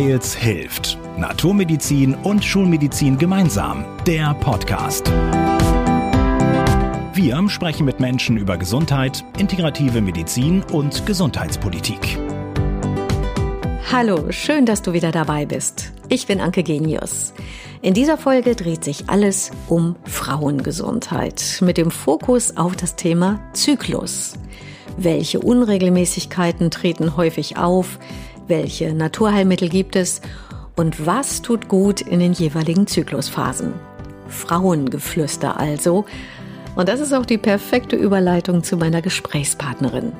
Weils hilft. Naturmedizin und Schulmedizin gemeinsam. Der Podcast. Wir sprechen mit Menschen über Gesundheit, integrative Medizin und Gesundheitspolitik. Hallo, schön, dass du wieder dabei bist. Ich bin Anke Genius. In dieser Folge dreht sich alles um Frauengesundheit mit dem Fokus auf das Thema Zyklus. Welche Unregelmäßigkeiten treten häufig auf? Welche Naturheilmittel gibt es? Und was tut gut in den jeweiligen Zyklusphasen? Frauengeflüster also. Und das ist auch die perfekte Überleitung zu meiner Gesprächspartnerin.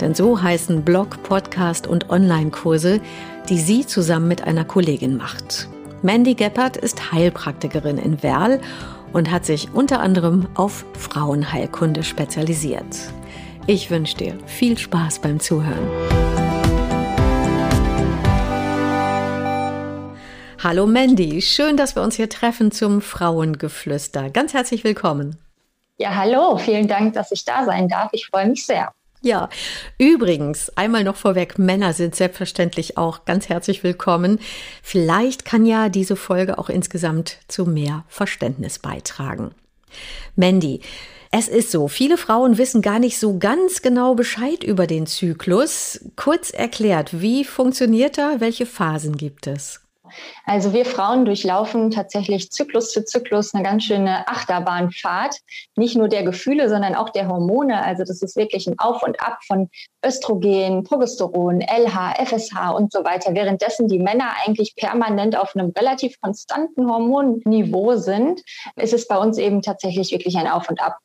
Denn so heißen Blog, Podcast und Online-Kurse, die sie zusammen mit einer Kollegin macht. Mandy Geppert ist Heilpraktikerin in Werl und hat sich unter anderem auf Frauenheilkunde spezialisiert. Ich wünsche dir viel Spaß beim Zuhören. Hallo Mandy, schön, dass wir uns hier treffen zum Frauengeflüster. Ganz herzlich willkommen. Ja, hallo, vielen Dank, dass ich da sein darf. Ich freue mich sehr. Ja, übrigens, einmal noch vorweg, Männer sind selbstverständlich auch ganz herzlich willkommen. Vielleicht kann ja diese Folge auch insgesamt zu mehr Verständnis beitragen. Mandy, es ist so, viele Frauen wissen gar nicht so ganz genau Bescheid über den Zyklus. Kurz erklärt, wie funktioniert er? Welche Phasen gibt es? Also wir Frauen durchlaufen tatsächlich Zyklus zu Zyklus eine ganz schöne Achterbahnfahrt, nicht nur der Gefühle, sondern auch der Hormone. Also das ist wirklich ein Auf und Ab von Östrogen, Progesteron, LH, FSH und so weiter, währenddessen die Männer eigentlich permanent auf einem relativ konstanten Hormonniveau sind, ist es bei uns eben tatsächlich wirklich ein Auf und Ab.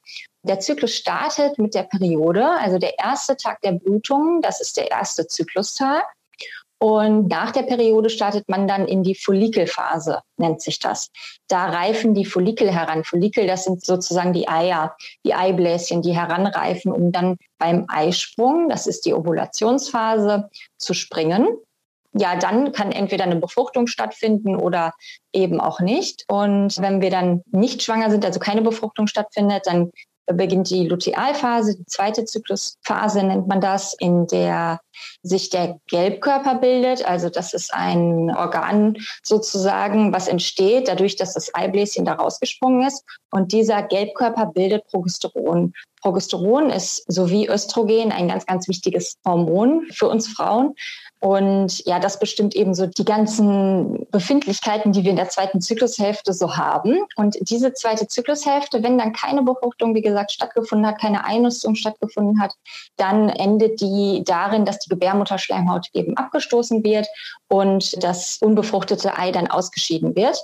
Der Zyklus startet mit der Periode, also der erste Tag der Blutung, das ist der erste Zyklustag. Und nach der Periode startet man dann in die Follikelphase, nennt sich das. Da reifen die Follikel heran. Follikel, das sind sozusagen die Eier, die Eibläschen, die heranreifen, um dann beim Eisprung, das ist die Ovulationsphase, zu springen. Ja, dann kann entweder eine Befruchtung stattfinden oder eben auch nicht. Und wenn wir dann nicht schwanger sind, also keine Befruchtung stattfindet, dann beginnt die Lutealphase, die zweite Zyklusphase nennt man das, in der sich der Gelbkörper bildet. Also das ist ein Organ sozusagen, was entsteht dadurch, dass das Eibläschen da rausgesprungen ist. Und dieser Gelbkörper bildet Progesteron. Progesteron ist sowie Östrogen ein ganz, ganz wichtiges Hormon für uns Frauen. Und ja, das bestimmt eben so die ganzen Befindlichkeiten, die wir in der zweiten Zyklushälfte so haben. Und diese zweite Zyklushälfte, wenn dann keine Befruchtung, wie gesagt, stattgefunden hat, keine Einnistung stattgefunden hat, dann endet die darin, dass die Gebärmutterschleimhaut eben abgestoßen wird und das unbefruchtete Ei dann ausgeschieden wird.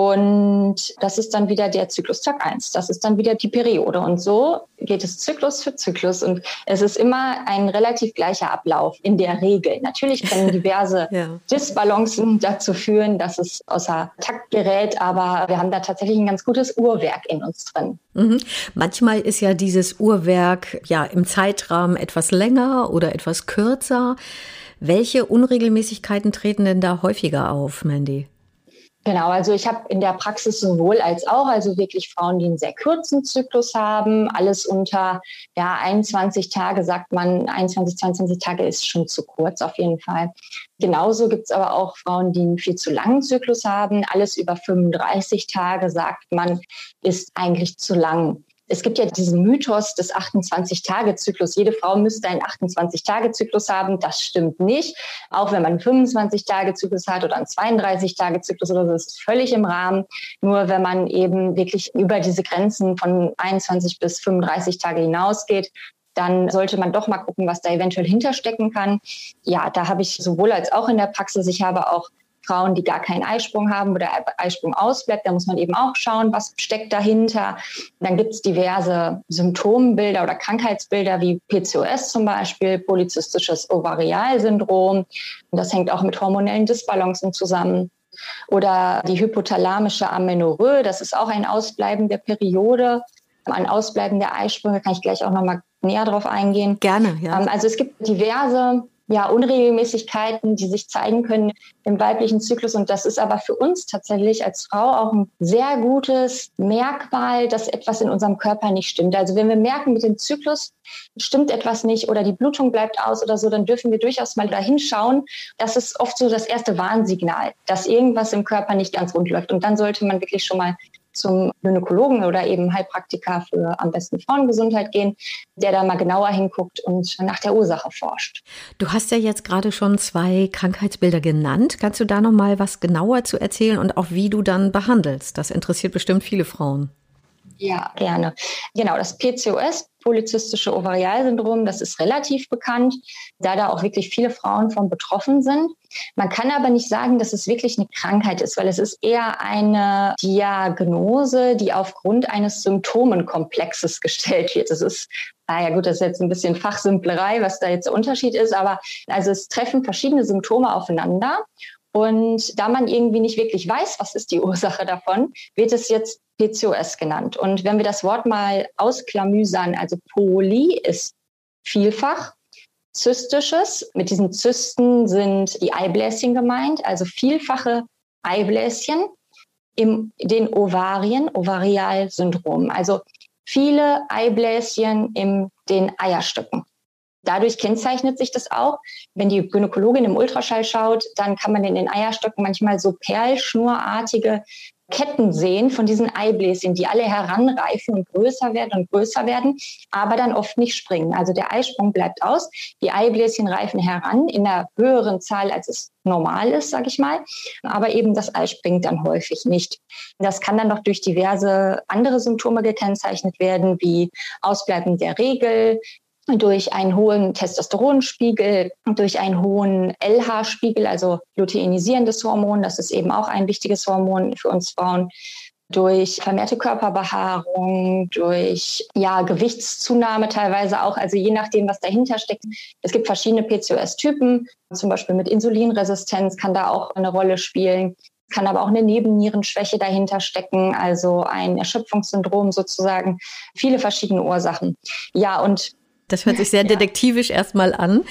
Und das ist dann wieder der Zyklus Tag 1. Das ist dann wieder die Periode. Und so geht es Zyklus für Zyklus. Und es ist immer ein relativ gleicher Ablauf in der Regel. Natürlich können diverse ja. Disbalancen dazu führen, dass es außer Takt gerät. Aber wir haben da tatsächlich ein ganz gutes Uhrwerk in uns drin. Mhm. Manchmal ist ja dieses Uhrwerk ja im Zeitrahmen etwas länger oder etwas kürzer. Welche Unregelmäßigkeiten treten denn da häufiger auf, Mandy? Genau, also ich habe in der Praxis sowohl als auch, also wirklich Frauen, die einen sehr kurzen Zyklus haben, alles unter ja, 21 Tage, sagt man, 21, 22 Tage ist schon zu kurz auf jeden Fall. Genauso gibt es aber auch Frauen, die einen viel zu langen Zyklus haben, alles über 35 Tage, sagt man, ist eigentlich zu lang es gibt ja diesen Mythos des 28-Tage-Zyklus. Jede Frau müsste einen 28-Tage-Zyklus haben. Das stimmt nicht. Auch wenn man einen 25-Tage-Zyklus hat oder einen 32-Tage-Zyklus oder so, ist völlig im Rahmen. Nur wenn man eben wirklich über diese Grenzen von 21 bis 35 Tage hinausgeht, dann sollte man doch mal gucken, was da eventuell hinterstecken kann. Ja, da habe ich sowohl als auch in der Praxis, ich habe auch Frauen, die gar keinen Eisprung haben oder Eisprung ausbleibt, da muss man eben auch schauen, was steckt dahinter. Dann gibt es diverse Symptombilder oder Krankheitsbilder wie PCOS zum Beispiel, polyzystisches Ovarialsyndrom. Und das hängt auch mit hormonellen Disbalancen zusammen. Oder die hypothalamische Amenorrhoe, das ist auch ein Ausbleiben der Periode, ein Ausbleiben der Eisprünge, kann ich gleich auch nochmal näher drauf eingehen. Gerne, ja. Ähm, also es gibt diverse ja, Unregelmäßigkeiten, die sich zeigen können im weiblichen Zyklus. Und das ist aber für uns tatsächlich als Frau auch ein sehr gutes Merkmal, dass etwas in unserem Körper nicht stimmt. Also wenn wir merken, mit dem Zyklus stimmt etwas nicht oder die Blutung bleibt aus oder so, dann dürfen wir durchaus mal dahin schauen. Das ist oft so das erste Warnsignal, dass irgendwas im Körper nicht ganz rund läuft. Und dann sollte man wirklich schon mal zum Gynäkologen oder eben Heilpraktiker für am besten Frauengesundheit gehen, der da mal genauer hinguckt und nach der Ursache forscht. Du hast ja jetzt gerade schon zwei Krankheitsbilder genannt. Kannst du da noch mal was genauer zu erzählen und auch wie du dann behandelst? Das interessiert bestimmt viele Frauen. Ja, gerne. Genau, das PCOS, polyzystische Ovarialsyndrom, das ist relativ bekannt, da da auch wirklich viele Frauen von betroffen sind. Man kann aber nicht sagen, dass es wirklich eine Krankheit ist, weil es ist eher eine Diagnose, die aufgrund eines Symptomenkomplexes gestellt wird. Das ist Ah ja gut, das ist jetzt ein bisschen Fachsimplerei, was da jetzt der Unterschied ist, aber also es treffen verschiedene Symptome aufeinander und da man irgendwie nicht wirklich weiß, was ist die Ursache davon, wird es jetzt PCOS genannt. Und wenn wir das Wort mal ausklamüsern, also Poly ist vielfach, zystisches, mit diesen Zysten sind die Eibläschen gemeint, also vielfache Eibläschen in den Ovarien, Ovarialsyndrom, also viele Eibläschen in den Eierstöcken. Dadurch kennzeichnet sich das auch. Wenn die Gynäkologin im Ultraschall schaut, dann kann man in den Eierstöcken manchmal so perlschnurartige Ketten sehen von diesen Eibläschen, die alle heranreifen und größer werden und größer werden, aber dann oft nicht springen. Also der Eisprung bleibt aus, die Eibläschen reifen heran in einer höheren Zahl, als es normal ist, sage ich mal, aber eben das Ei springt dann häufig nicht. Das kann dann noch durch diverse andere Symptome gekennzeichnet werden, wie Ausbleiben der Regel, durch einen hohen Testosteronspiegel, durch einen hohen LH-Spiegel, also luteinisierendes Hormon, das ist eben auch ein wichtiges Hormon für uns Frauen, durch vermehrte Körperbehaarung, durch ja, Gewichtszunahme teilweise auch, also je nachdem, was dahinter steckt. Es gibt verschiedene PCOS-Typen, zum Beispiel mit Insulinresistenz kann da auch eine Rolle spielen kann aber auch eine Nebennierenschwäche dahinter stecken, also ein Erschöpfungssyndrom sozusagen, viele verschiedene Ursachen. Ja, und das hört sich sehr detektivisch erstmal an.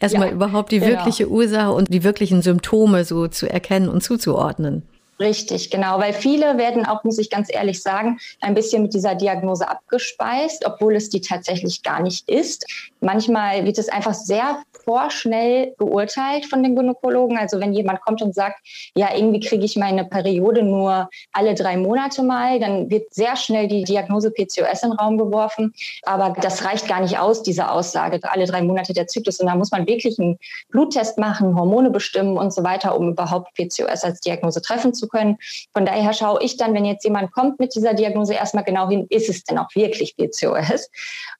Erstmal ja, überhaupt die genau. wirkliche Ursache und die wirklichen Symptome so zu erkennen und zuzuordnen. Richtig, genau, weil viele werden auch, muss ich ganz ehrlich sagen, ein bisschen mit dieser Diagnose abgespeist, obwohl es die tatsächlich gar nicht ist. Manchmal wird es einfach sehr vorschnell beurteilt von den Gynäkologen. Also wenn jemand kommt und sagt, ja, irgendwie kriege ich meine Periode nur alle drei Monate mal, dann wird sehr schnell die Diagnose PCOS in den Raum geworfen. Aber das reicht gar nicht aus, diese Aussage, alle drei Monate der Zyklus. Und da muss man wirklich einen Bluttest machen, Hormone bestimmen und so weiter, um überhaupt PCOS als Diagnose treffen zu können. Von daher schaue ich dann, wenn jetzt jemand kommt mit dieser Diagnose, erstmal genau hin, ist es denn auch wirklich PCOS?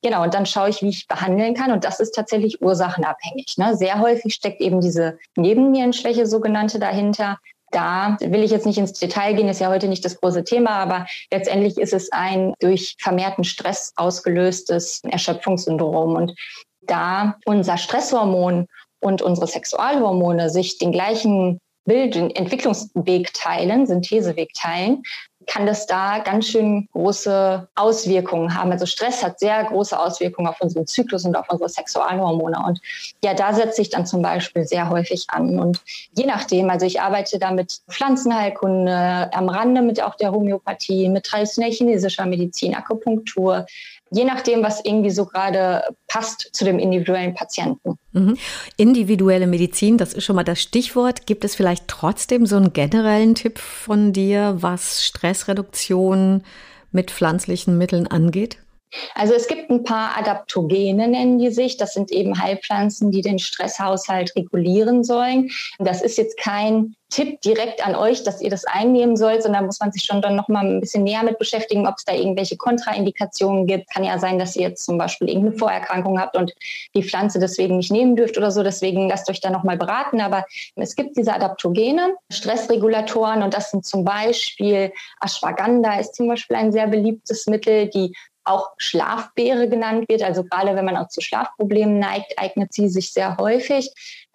Genau, und dann schaue ich, wie ich behandeln kann. Und das ist tatsächlich ursachenabhängig. Ne? Sehr häufig steckt eben diese Nebennierenschwäche sogenannte dahinter. Da will ich jetzt nicht ins Detail gehen, ist ja heute nicht das große Thema, aber letztendlich ist es ein durch vermehrten Stress ausgelöstes Erschöpfungssyndrom. Und da unser Stresshormon und unsere Sexualhormone sich den gleichen Entwicklungsweg teilen, Syntheseweg teilen, kann das da ganz schön große Auswirkungen haben. Also Stress hat sehr große Auswirkungen auf unseren Zyklus und auf unsere Sexualhormone. Und ja, da setze ich dann zum Beispiel sehr häufig an. Und je nachdem, also ich arbeite da mit Pflanzenheilkunde, am Rande mit auch der Homöopathie, mit traditionell chinesischer Medizin, Akupunktur, je nachdem, was irgendwie so gerade passt zu dem individuellen Patienten. Mhm. Individuelle Medizin, das ist schon mal das Stichwort. Gibt es vielleicht trotzdem so einen generellen Tipp von dir, was Stressreduktion mit pflanzlichen Mitteln angeht? Also es gibt ein paar Adaptogene, nennen die sich. Das sind eben Heilpflanzen, die den Stresshaushalt regulieren sollen. Das ist jetzt kein Tipp direkt an euch, dass ihr das einnehmen sollt, sondern muss man sich schon dann noch mal ein bisschen näher mit beschäftigen, ob es da irgendwelche Kontraindikationen gibt. Kann ja sein, dass ihr jetzt zum Beispiel irgendeine Vorerkrankung habt und die Pflanze deswegen nicht nehmen dürft oder so. Deswegen lasst euch da noch mal beraten. Aber es gibt diese Adaptogene, Stressregulatoren und das sind zum Beispiel Ashwagandha ist zum Beispiel ein sehr beliebtes Mittel, die auch Schlafbeere genannt wird. Also gerade wenn man auch zu Schlafproblemen neigt, eignet sie sich sehr häufig.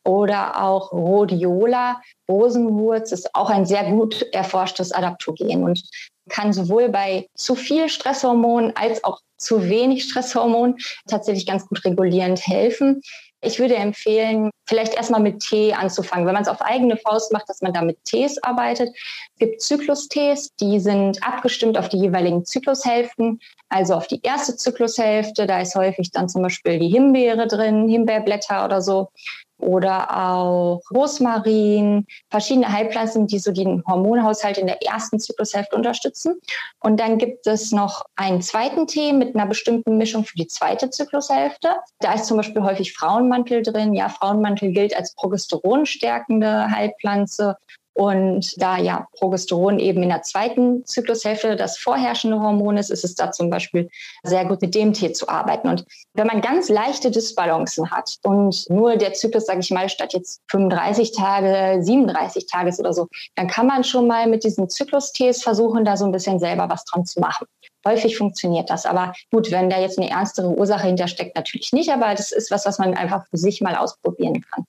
Oder auch Rhodiola, Rosenwurz, ist auch ein sehr gut erforschtes Adaptogen und kann sowohl bei zu viel Stresshormon als auch zu wenig Stresshormon tatsächlich ganz gut regulierend helfen. Ich würde empfehlen, vielleicht erstmal mit Tee anzufangen. Wenn man es auf eigene Faust macht, dass man da mit Tees arbeitet. Es gibt Zyklustees, die sind abgestimmt auf die jeweiligen Zyklushälften. Also auf die erste Zyklushälfte, da ist häufig dann zum Beispiel die Himbeere drin, Himbeerblätter oder so oder auch Rosmarin, verschiedene Heilpflanzen, die so den Hormonhaushalt in der ersten Zyklushälfte unterstützen. Und dann gibt es noch einen zweiten Tee mit einer bestimmten Mischung für die zweite Zyklushälfte. Da ist zum Beispiel häufig Frauenmantel drin. Ja, Frauenmantel gilt als progesteronstärkende Heilpflanze und da ja Progesteron eben in der zweiten Zyklushälfte das vorherrschende Hormon ist, ist es da zum Beispiel sehr gut mit dem Tee zu arbeiten. Und wenn man ganz leichte Disbalancen hat und nur der Zyklus, sage ich mal, statt jetzt 35 Tage, 37 Tage ist oder so, dann kann man schon mal mit diesen Zyklustees versuchen, da so ein bisschen selber was dran zu machen. Häufig funktioniert das. Aber gut, wenn da jetzt eine ernstere Ursache hintersteckt, natürlich nicht. Aber das ist was, was man einfach für sich mal ausprobieren kann.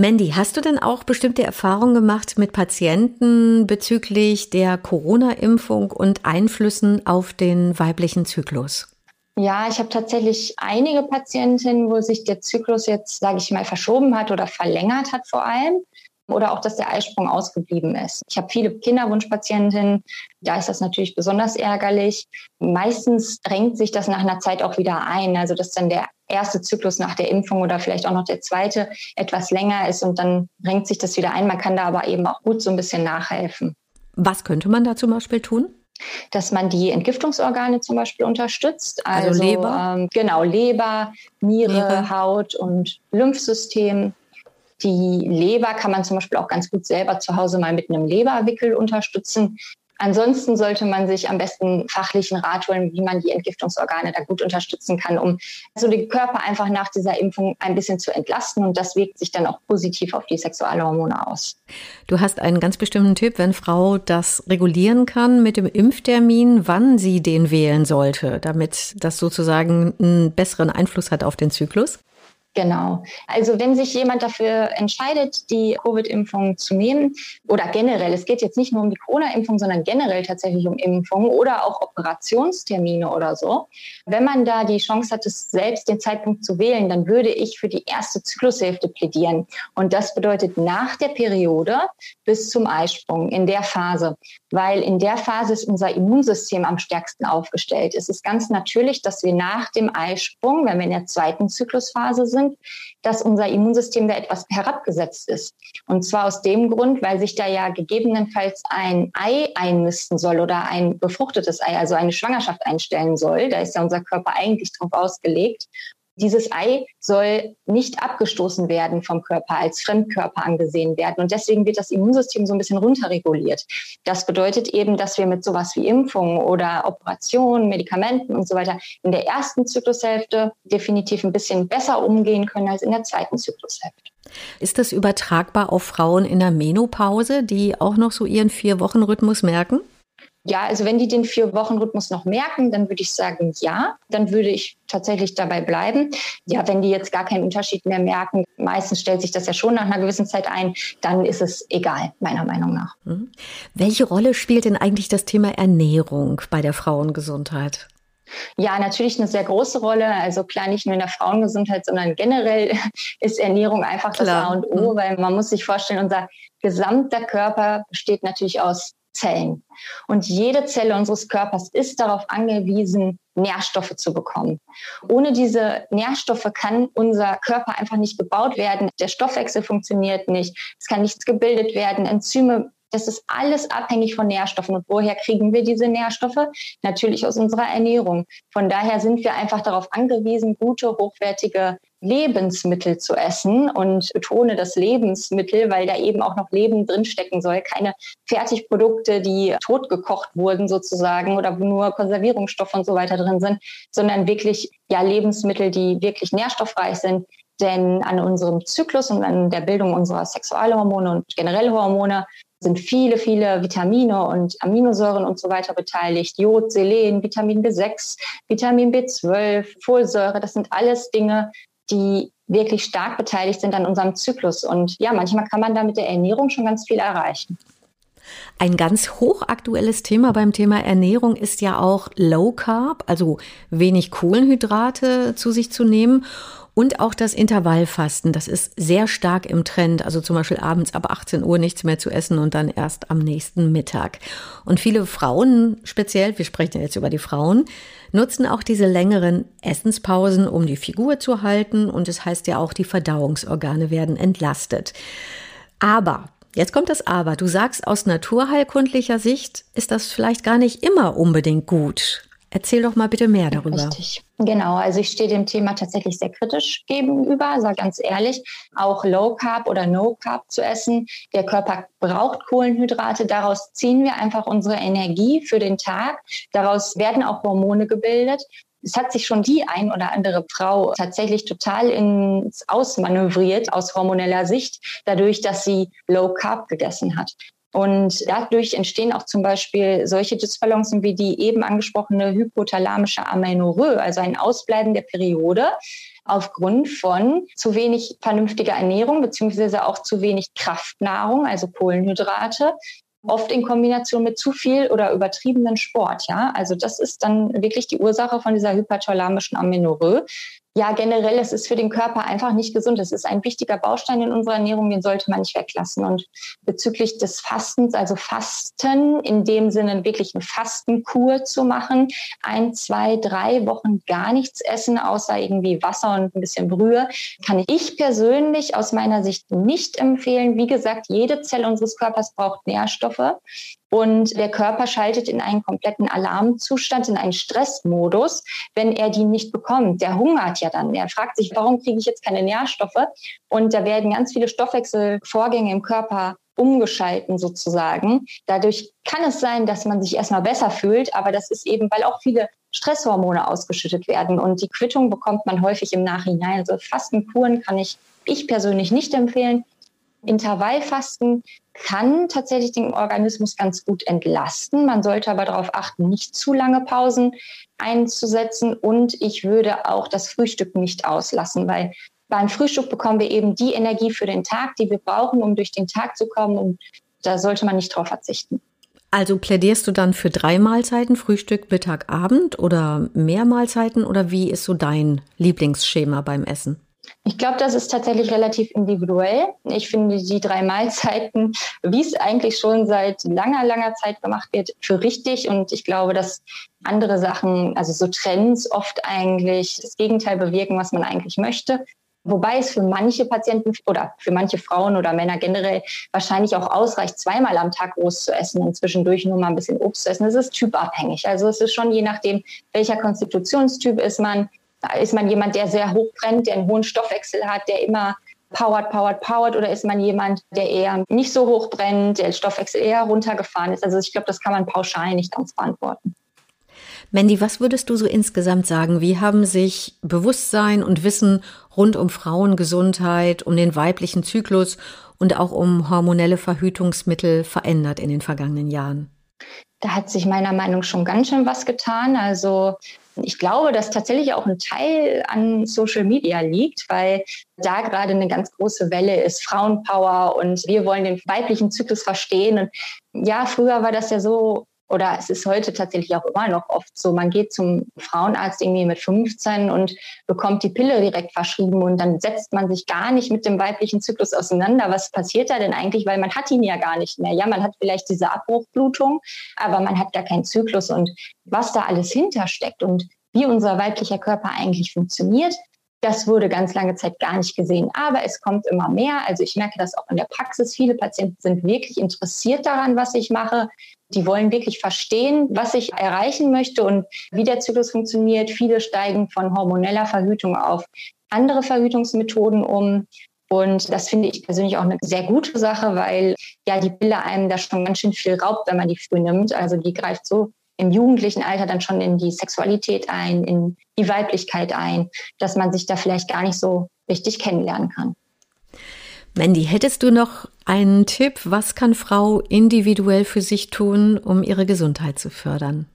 Mandy, hast du denn auch bestimmte Erfahrungen gemacht mit Patienten bezüglich der Corona-Impfung und Einflüssen auf den weiblichen Zyklus? Ja, ich habe tatsächlich einige Patientinnen, wo sich der Zyklus jetzt, sage ich mal, verschoben hat oder verlängert hat vor allem oder auch, dass der Eisprung ausgeblieben ist. Ich habe viele Kinderwunschpatientinnen, da ist das natürlich besonders ärgerlich. Meistens drängt sich das nach einer Zeit auch wieder ein, also dass dann der erste Zyklus nach der Impfung oder vielleicht auch noch der zweite etwas länger ist und dann drängt sich das wieder ein. Man kann da aber eben auch gut so ein bisschen nachhelfen. Was könnte man da zum Beispiel tun? dass man die Entgiftungsorgane zum Beispiel unterstützt. Also, also Leber? Ähm, genau, Leber, Niere, Niere, Haut und Lymphsystem. Die Leber kann man zum Beispiel auch ganz gut selber zu Hause mal mit einem Leberwickel unterstützen. Ansonsten sollte man sich am besten fachlichen Rat holen, wie man die Entgiftungsorgane da gut unterstützen kann, um so den Körper einfach nach dieser Impfung ein bisschen zu entlasten. Und das wirkt sich dann auch positiv auf die Sexualhormone aus. Du hast einen ganz bestimmten Tipp, wenn Frau das regulieren kann mit dem Impftermin, wann sie den wählen sollte, damit das sozusagen einen besseren Einfluss hat auf den Zyklus? Genau. Also wenn sich jemand dafür entscheidet, die Covid-Impfung zu nehmen oder generell, es geht jetzt nicht nur um die Corona-Impfung, sondern generell tatsächlich um Impfungen oder auch Operationstermine oder so. Wenn man da die Chance hat, es selbst den Zeitpunkt zu wählen, dann würde ich für die erste Zyklushälfte plädieren. Und das bedeutet nach der Periode bis zum Eisprung in der Phase, weil in der Phase ist unser Immunsystem am stärksten aufgestellt. Es ist ganz natürlich, dass wir nach dem Eisprung, wenn wir in der zweiten Zyklusphase sind, sind, dass unser Immunsystem da etwas herabgesetzt ist. Und zwar aus dem Grund, weil sich da ja gegebenenfalls ein Ei einnisten soll oder ein befruchtetes Ei, also eine Schwangerschaft einstellen soll. Da ist ja unser Körper eigentlich drauf ausgelegt dieses Ei soll nicht abgestoßen werden vom Körper, als Fremdkörper angesehen werden. Und deswegen wird das Immunsystem so ein bisschen runterreguliert. Das bedeutet eben, dass wir mit sowas wie Impfungen oder Operationen, Medikamenten und so weiter in der ersten Zyklushälfte definitiv ein bisschen besser umgehen können als in der zweiten Zyklushälfte. Ist das übertragbar auf Frauen in der Menopause, die auch noch so ihren Vier-Wochen-Rhythmus merken? Ja, also wenn die den Vier-Wochen-Rhythmus noch merken, dann würde ich sagen, ja, dann würde ich tatsächlich dabei bleiben. Ja, wenn die jetzt gar keinen Unterschied mehr merken, meistens stellt sich das ja schon nach einer gewissen Zeit ein, dann ist es egal, meiner Meinung nach. Mhm. Welche Rolle spielt denn eigentlich das Thema Ernährung bei der Frauengesundheit? Ja, natürlich eine sehr große Rolle. Also klar, nicht nur in der Frauengesundheit, sondern generell ist Ernährung einfach klar. das A und O, mhm. weil man muss sich vorstellen, unser gesamter Körper besteht natürlich aus Zellen. Und jede Zelle unseres Körpers ist darauf angewiesen, Nährstoffe zu bekommen. Ohne diese Nährstoffe kann unser Körper einfach nicht gebaut werden. Der Stoffwechsel funktioniert nicht. Es kann nichts gebildet werden. Enzyme das ist alles abhängig von Nährstoffen. Und woher kriegen wir diese Nährstoffe? Natürlich aus unserer Ernährung. Von daher sind wir einfach darauf angewiesen, gute, hochwertige Lebensmittel zu essen und betone das Lebensmittel, weil da eben auch noch Leben drinstecken soll. Keine Fertigprodukte, die totgekocht wurden sozusagen oder wo nur Konservierungsstoffe und so weiter drin sind, sondern wirklich ja Lebensmittel, die wirklich nährstoffreich sind. Denn an unserem Zyklus und an der Bildung unserer Sexualhormone und generell Hormone sind viele, viele Vitamine und Aminosäuren und so weiter beteiligt. Jod, Selen, Vitamin B6, Vitamin B12, Folsäure, das sind alles Dinge, die wirklich stark beteiligt sind an unserem Zyklus. Und ja, manchmal kann man da mit der Ernährung schon ganz viel erreichen. Ein ganz hochaktuelles Thema beim Thema Ernährung ist ja auch Low Carb, also wenig Kohlenhydrate zu sich zu nehmen. Und auch das Intervallfasten, das ist sehr stark im Trend. Also zum Beispiel abends ab 18 Uhr nichts mehr zu essen und dann erst am nächsten Mittag. Und viele Frauen, speziell, wir sprechen jetzt über die Frauen, nutzen auch diese längeren Essenspausen, um die Figur zu halten. Und es das heißt ja auch, die Verdauungsorgane werden entlastet. Aber Jetzt kommt das Aber. Du sagst, aus naturheilkundlicher Sicht ist das vielleicht gar nicht immer unbedingt gut. Erzähl doch mal bitte mehr darüber. Richtig. Genau, also ich stehe dem Thema tatsächlich sehr kritisch gegenüber, sage ganz ehrlich, auch Low Carb oder No Carb zu essen. Der Körper braucht Kohlenhydrate, daraus ziehen wir einfach unsere Energie für den Tag. Daraus werden auch Hormone gebildet. Es hat sich schon die ein oder andere Frau tatsächlich total ins Ausmanövriert aus hormoneller Sicht, dadurch, dass sie Low Carb gegessen hat. Und dadurch entstehen auch zum Beispiel solche Dysbalancen wie die eben angesprochene hypothalamische Amenorrhoe, also ein Ausbleiben der Periode aufgrund von zu wenig vernünftiger Ernährung beziehungsweise auch zu wenig Kraftnahrung, also Kohlenhydrate, oft in Kombination mit zu viel oder übertriebenen Sport. Ja, also das ist dann wirklich die Ursache von dieser hyperthalamischen Amenorrhoe ja, generell, es ist für den Körper einfach nicht gesund. Es ist ein wichtiger Baustein in unserer Ernährung, den sollte man nicht weglassen. Und bezüglich des Fastens, also Fasten, in dem Sinne wirklich eine Fastenkur zu machen, ein, zwei, drei Wochen gar nichts essen, außer irgendwie Wasser und ein bisschen Brühe, kann ich persönlich aus meiner Sicht nicht empfehlen. Wie gesagt, jede Zelle unseres Körpers braucht Nährstoffe. Und der Körper schaltet in einen kompletten Alarmzustand, in einen Stressmodus, wenn er die nicht bekommt. Der hungert ja dann. Er fragt sich, warum kriege ich jetzt keine Nährstoffe? Und da werden ganz viele Stoffwechselvorgänge im Körper umgeschalten sozusagen. Dadurch kann es sein, dass man sich erstmal besser fühlt, aber das ist eben, weil auch viele Stresshormone ausgeschüttet werden und die Quittung bekommt man häufig im Nachhinein. Also Fastenkuren kann ich ich persönlich nicht empfehlen. Intervallfasten kann tatsächlich den Organismus ganz gut entlasten. Man sollte aber darauf achten, nicht zu lange Pausen einzusetzen. Und ich würde auch das Frühstück nicht auslassen, weil beim Frühstück bekommen wir eben die Energie für den Tag, die wir brauchen, um durch den Tag zu kommen. Und da sollte man nicht drauf verzichten. Also plädierst du dann für drei Mahlzeiten, Frühstück, Mittag, Abend oder mehr Mahlzeiten oder wie ist so dein Lieblingsschema beim Essen? Ich glaube, das ist tatsächlich relativ individuell. Ich finde die drei Mahlzeiten, wie es eigentlich schon seit langer, langer Zeit gemacht wird, für richtig. Und ich glaube, dass andere Sachen, also so Trends oft eigentlich das Gegenteil bewirken, was man eigentlich möchte. Wobei es für manche Patienten oder für manche Frauen oder Männer generell wahrscheinlich auch ausreicht, zweimal am Tag groß zu essen und zwischendurch nur mal ein bisschen Obst zu essen. Das ist typabhängig. Also es ist schon je nachdem, welcher Konstitutionstyp ist man, ist man jemand, der sehr hoch brennt, der einen hohen Stoffwechsel hat, der immer powered, powered, powered oder ist man jemand, der eher nicht so hoch brennt, der Stoffwechsel eher runtergefahren ist? Also ich glaube, das kann man pauschal nicht ganz beantworten. Mandy, was würdest du so insgesamt sagen? Wie haben sich Bewusstsein und Wissen rund um Frauengesundheit, um den weiblichen Zyklus und auch um hormonelle Verhütungsmittel verändert in den vergangenen Jahren? Da hat sich meiner Meinung nach schon ganz schön was getan. Also ich glaube, dass tatsächlich auch ein Teil an Social Media liegt, weil da gerade eine ganz große Welle ist, Frauenpower und wir wollen den weiblichen Zyklus verstehen. Und ja, früher war das ja so, oder es ist heute tatsächlich auch immer noch oft so, man geht zum Frauenarzt irgendwie mit 15 und bekommt die Pille direkt verschrieben und dann setzt man sich gar nicht mit dem weiblichen Zyklus auseinander. Was passiert da denn eigentlich? Weil man hat ihn ja gar nicht mehr. Ja, man hat vielleicht diese Abbruchblutung, aber man hat gar keinen Zyklus und was da alles hintersteckt und wie unser weiblicher Körper eigentlich funktioniert, das wurde ganz lange Zeit gar nicht gesehen. Aber es kommt immer mehr. Also ich merke das auch in der Praxis. Viele Patienten sind wirklich interessiert daran, was ich mache. Die wollen wirklich verstehen, was ich erreichen möchte und wie der Zyklus funktioniert. Viele steigen von hormoneller Verhütung auf andere Verhütungsmethoden um. Und das finde ich persönlich auch eine sehr gute Sache, weil ja die Pille einem da schon ganz schön viel raubt, wenn man die früh nimmt. Also die greift so im jugendlichen Alter dann schon in die Sexualität ein, in die Weiblichkeit ein, dass man sich da vielleicht gar nicht so richtig kennenlernen kann. Mandy, hättest du noch einen Tipp? Was kann Frau individuell für sich tun, um ihre Gesundheit zu fördern?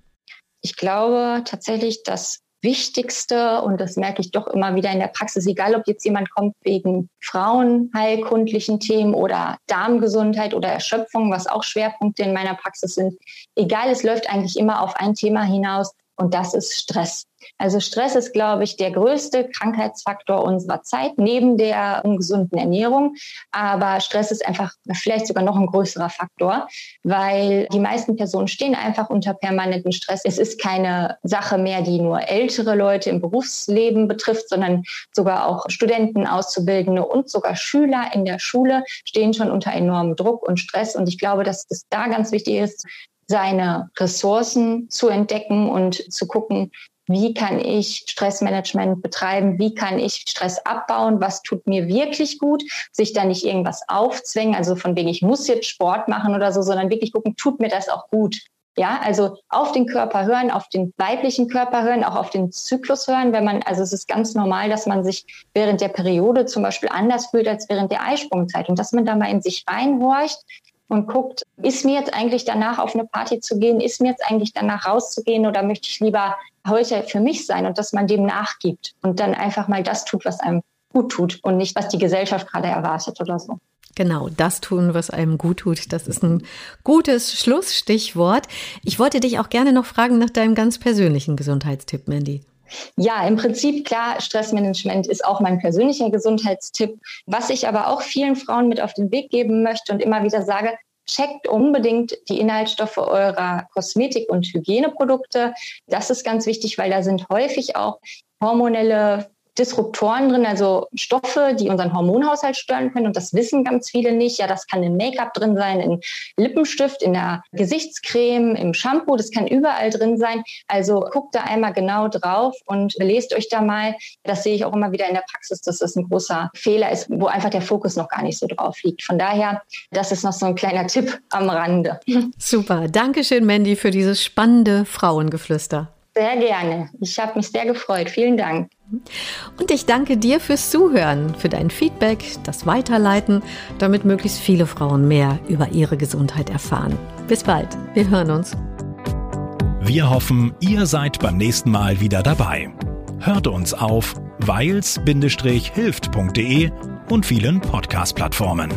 Ich glaube tatsächlich, dass Wichtigste, und das merke ich doch immer wieder in der Praxis, egal ob jetzt jemand kommt wegen frauenheilkundlichen Themen oder Darmgesundheit oder Erschöpfung, was auch Schwerpunkte in meiner Praxis sind, egal, es läuft eigentlich immer auf ein Thema hinaus, und das ist Stress. Also Stress ist, glaube ich, der größte Krankheitsfaktor unserer Zeit neben der ungesunden Ernährung. Aber Stress ist einfach vielleicht sogar noch ein größerer Faktor, weil die meisten Personen stehen einfach unter permanentem Stress. Es ist keine Sache mehr, die nur ältere Leute im Berufsleben betrifft, sondern sogar auch Studenten, Auszubildende und sogar Schüler in der Schule stehen schon unter enormem Druck und Stress. Und ich glaube, dass es da ganz wichtig ist, seine Ressourcen zu entdecken und zu gucken, wie kann ich Stressmanagement betreiben, wie kann ich Stress abbauen, was tut mir wirklich gut, sich da nicht irgendwas aufzwängen, also von wegen ich muss jetzt Sport machen oder so, sondern wirklich gucken, tut mir das auch gut. Ja, also auf den Körper hören, auf den weiblichen Körper hören, auch auf den Zyklus hören, wenn man, also es ist ganz normal, dass man sich während der Periode zum Beispiel anders fühlt als während der Eisprungzeit und dass man da mal in sich reinhorcht, und guckt, ist mir jetzt eigentlich danach auf eine Party zu gehen, ist mir jetzt eigentlich danach rauszugehen oder möchte ich lieber heute für mich sein und dass man dem nachgibt und dann einfach mal das tut, was einem gut tut und nicht, was die Gesellschaft gerade erwartet oder so. Genau, das tun, was einem gut tut. Das ist ein gutes Schlussstichwort. Ich wollte dich auch gerne noch fragen nach deinem ganz persönlichen Gesundheitstipp, Mandy. Ja, im Prinzip klar, Stressmanagement ist auch mein persönlicher Gesundheitstipp. Was ich aber auch vielen Frauen mit auf den Weg geben möchte und immer wieder sage, checkt unbedingt die Inhaltsstoffe eurer Kosmetik- und Hygieneprodukte. Das ist ganz wichtig, weil da sind häufig auch hormonelle Disruptoren drin, also Stoffe, die unseren Hormonhaushalt stören können. Und das wissen ganz viele nicht. Ja, das kann in Make-up drin sein, in Lippenstift, in der Gesichtscreme, im Shampoo. Das kann überall drin sein. Also guckt da einmal genau drauf und lest euch da mal. Das sehe ich auch immer wieder in der Praxis, dass das ein großer Fehler ist, wo einfach der Fokus noch gar nicht so drauf liegt. Von daher, das ist noch so ein kleiner Tipp am Rande. Super. Dankeschön, Mandy, für dieses spannende Frauengeflüster. Sehr gerne. Ich habe mich sehr gefreut. Vielen Dank. Und ich danke dir fürs Zuhören, für dein Feedback, das Weiterleiten, damit möglichst viele Frauen mehr über ihre Gesundheit erfahren. Bis bald. Wir hören uns. Wir hoffen, ihr seid beim nächsten Mal wieder dabei. Hört uns auf weils-hilft.de und vielen Podcast-Plattformen.